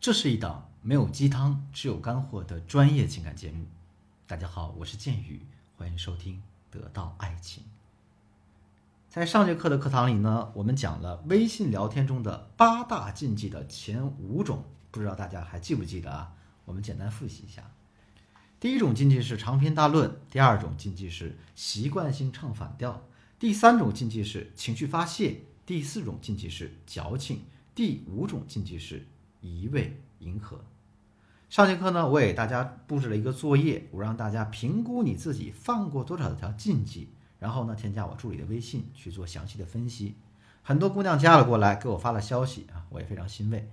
这是一档没有鸡汤、只有干货的专业情感节目。大家好，我是剑宇，欢迎收听《得到爱情》。在上节课的课堂里呢，我们讲了微信聊天中的八大禁忌的前五种，不知道大家还记不记得啊？我们简单复习一下。第一种禁忌是长篇大论，第二种禁忌是习惯性唱反调，第三种禁忌是情绪发泄，第四种禁忌是矫情，第五种禁忌是一味迎合。上节课呢，我给大家布置了一个作业，我让大家评估你自己犯过多少条禁忌。然后呢，添加我助理的微信去做详细的分析。很多姑娘加了过来，给我发了消息啊，我也非常欣慰。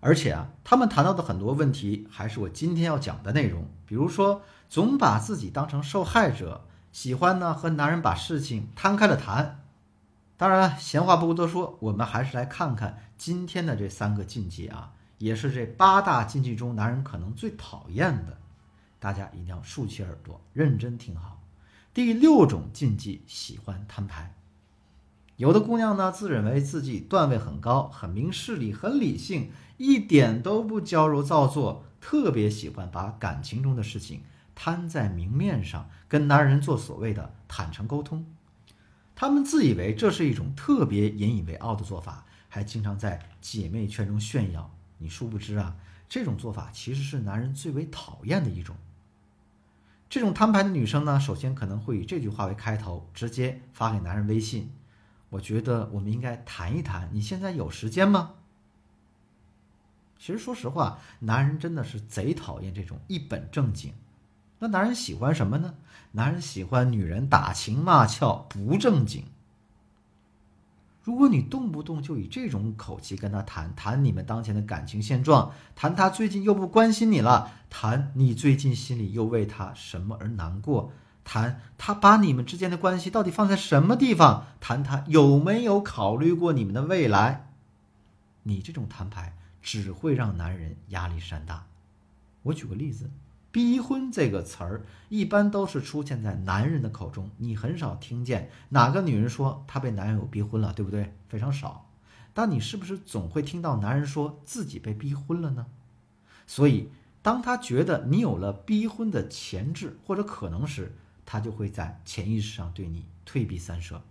而且啊，他们谈到的很多问题还是我今天要讲的内容。比如说，总把自己当成受害者，喜欢呢和男人把事情摊开了谈。当然了，闲话不多说，我们还是来看看今天的这三个禁忌啊，也是这八大禁忌中男人可能最讨厌的。大家一定要竖起耳朵，认真听好。第六种禁忌，喜欢摊牌。有的姑娘呢，自认为自己段位很高，很明事理，很理性，一点都不矫揉造作，特别喜欢把感情中的事情摊在明面上，跟男人做所谓的坦诚沟通。他们自以为这是一种特别引以为傲的做法，还经常在姐妹圈中炫耀。你殊不知啊，这种做法其实是男人最为讨厌的一种。这种摊牌的女生呢，首先可能会以这句话为开头，直接发给男人微信。我觉得我们应该谈一谈，你现在有时间吗？其实说实话，男人真的是贼讨厌这种一本正经。那男人喜欢什么呢？男人喜欢女人打情骂俏，不正经。如果你动不动就以这种口气跟他谈谈你们当前的感情现状，谈他最近又不关心你了，谈你最近心里又为他什么而难过，谈他把你们之间的关系到底放在什么地方，谈他有没有考虑过你们的未来，你这种摊牌只会让男人压力山大。我举个例子。逼婚这个词儿一般都是出现在男人的口中，你很少听见哪个女人说她被男友逼婚了，对不对？非常少。但你是不是总会听到男人说自己被逼婚了呢？所以，当他觉得你有了逼婚的潜质或者可能时，他就会在潜意识上对你退避三舍。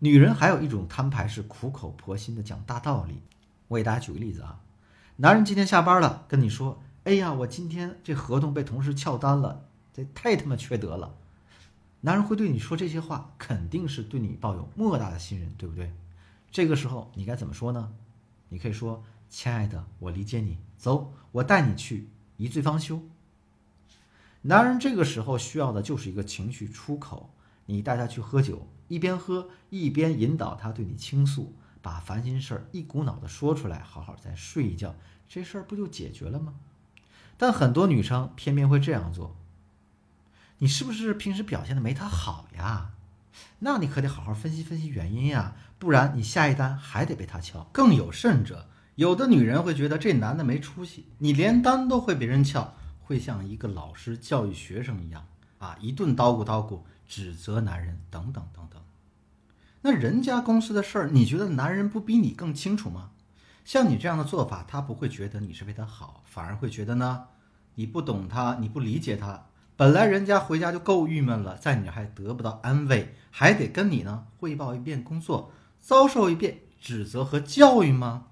女人还有一种摊牌是苦口婆心的讲大道理。我给大家举个例子啊，男人今天下班了，跟你说。哎呀，我今天这合同被同事撬单了，这太他妈缺德了！男人会对你说这些话，肯定是对你抱有莫大的信任，对不对？这个时候你该怎么说呢？你可以说：“亲爱的，我理解你，走，我带你去一醉方休。”男人这个时候需要的就是一个情绪出口，你带他去喝酒，一边喝一边引导他对你倾诉，把烦心事儿一股脑的说出来，好好再睡一觉，这事儿不就解决了吗？但很多女生偏偏会这样做。你是不是平时表现的没他好呀？那你可得好好分析分析原因呀，不然你下一单还得被他撬。更有甚者，有的女人会觉得这男的没出息，你连单都会被人撬，会像一个老师教育学生一样啊，一顿叨咕叨咕，指责男人等等等等。那人家公司的事儿，你觉得男人不比你更清楚吗？像你这样的做法，他不会觉得你是为他好，反而会觉得呢，你不懂他，你不理解他。本来人家回家就够郁闷了，在你还得不到安慰，还得跟你呢汇报一遍工作，遭受一遍指责和教育吗？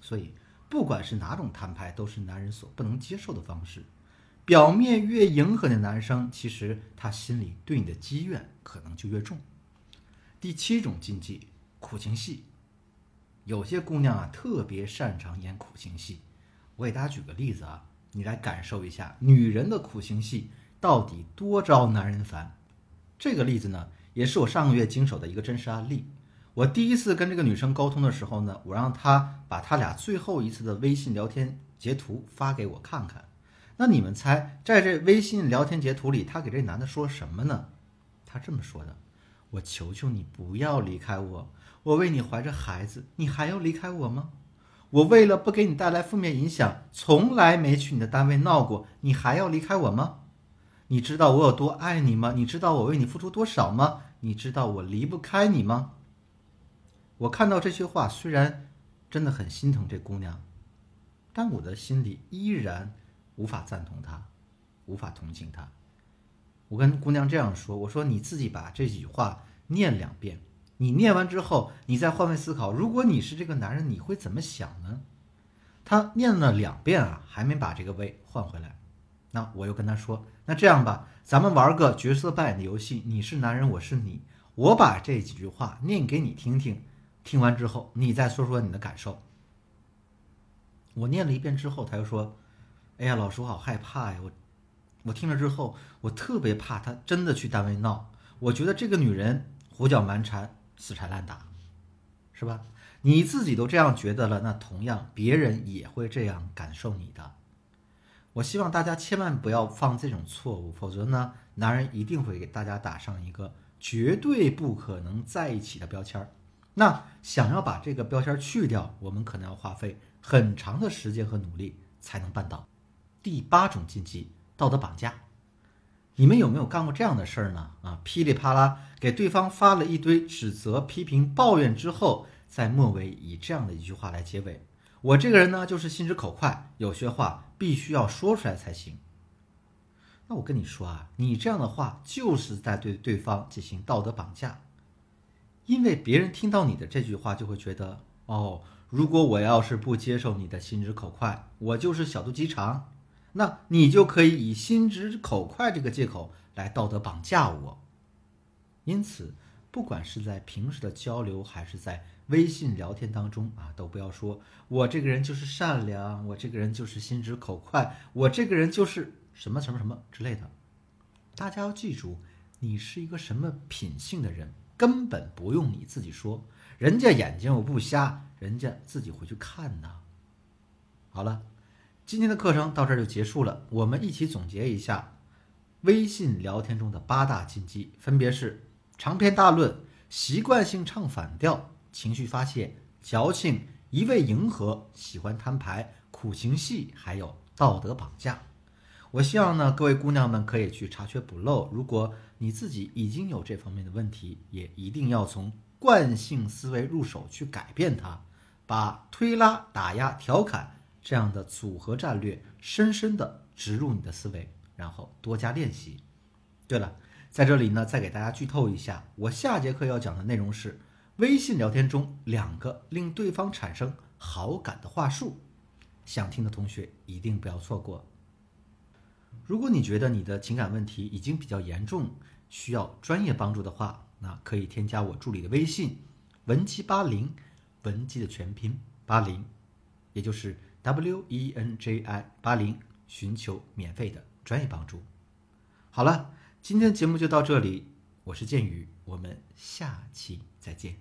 所以，不管是哪种摊牌，都是男人所不能接受的方式。表面越迎合的男生，其实他心里对你的积怨可能就越重。第七种禁忌，苦情戏。有些姑娘啊，特别擅长演苦情戏。我给大家举个例子啊，你来感受一下女人的苦情戏到底多招男人烦。这个例子呢，也是我上个月经手的一个真实案例。我第一次跟这个女生沟通的时候呢，我让她把她俩最后一次的微信聊天截图发给我看看。那你们猜，在这微信聊天截图里，她给这男的说什么呢？她这么说的：“我求求你不要离开我。”我为你怀着孩子，你还要离开我吗？我为了不给你带来负面影响，从来没去你的单位闹过，你还要离开我吗？你知道我有多爱你吗？你知道我为你付出多少吗？你知道我离不开你吗？我看到这些话，虽然真的很心疼这姑娘，但我的心里依然无法赞同他，无法同情他。我跟姑娘这样说：“我说你自己把这几句话念两遍，你念完之后，你再换位思考，如果你是这个男人，你会怎么想呢？”他念了两遍啊，还没把这个位换回来。那我又跟他说：“那这样吧，咱们玩个角色扮演的游戏，你是男人，我是你，我把这几句话念给你听听，听完之后你再说说你的感受。”我念了一遍之后，他又说：“哎呀，老师，我好害怕呀！我，我听了之后，我特别怕他真的去单位闹。我觉得这个女人胡搅蛮缠、死缠烂打，是吧？你自己都这样觉得了，那同样别人也会这样感受你的。我希望大家千万不要犯这种错误，否则呢，男人一定会给大家打上一个绝对不可能在一起的标签儿。那想要把这个标签去掉，我们可能要花费。”很长的时间和努力才能办到。第八种禁忌，道德绑架。你们有没有干过这样的事儿呢？啊，噼里啪啦给对方发了一堆指责、批评、抱怨之后，在末尾以这样的一句话来结尾：“我这个人呢，就是心直口快，有些话必须要说出来才行。”那我跟你说啊，你这样的话就是在对对方进行道德绑架，因为别人听到你的这句话就会觉得哦。如果我要是不接受你的心直口快，我就是小肚鸡肠，那你就可以以心直口快这个借口来道德绑架我。因此，不管是在平时的交流，还是在微信聊天当中啊，都不要说我这个人就是善良，我这个人就是心直口快，我这个人就是什么什么什么之类的。大家要记住，你是一个什么品性的人，根本不用你自己说。人家眼睛又不瞎，人家自己回去看呢。好了，今天的课程到这儿就结束了。我们一起总结一下微信聊天中的八大禁忌，分别是长篇大论、习惯性唱反调、情绪发泄、矫情、一味迎合、喜欢摊牌、苦情戏，还有道德绑架。我希望呢，各位姑娘们可以去查缺补漏。如果你自己已经有这方面的问题，也一定要从。惯性思维入手去改变它，把推拉、打压、调侃这样的组合战略深深的植入你的思维，然后多加练习。对了，在这里呢，再给大家剧透一下，我下节课要讲的内容是微信聊天中两个令对方产生好感的话术，想听的同学一定不要错过。如果你觉得你的情感问题已经比较严重，需要专业帮助的话，那可以添加我助理的微信，文姬八零，文姬的全拼八零，也就是 W E N J I 八零，寻求免费的专业帮助。好了，今天节目就到这里，我是剑宇，我们下期再见。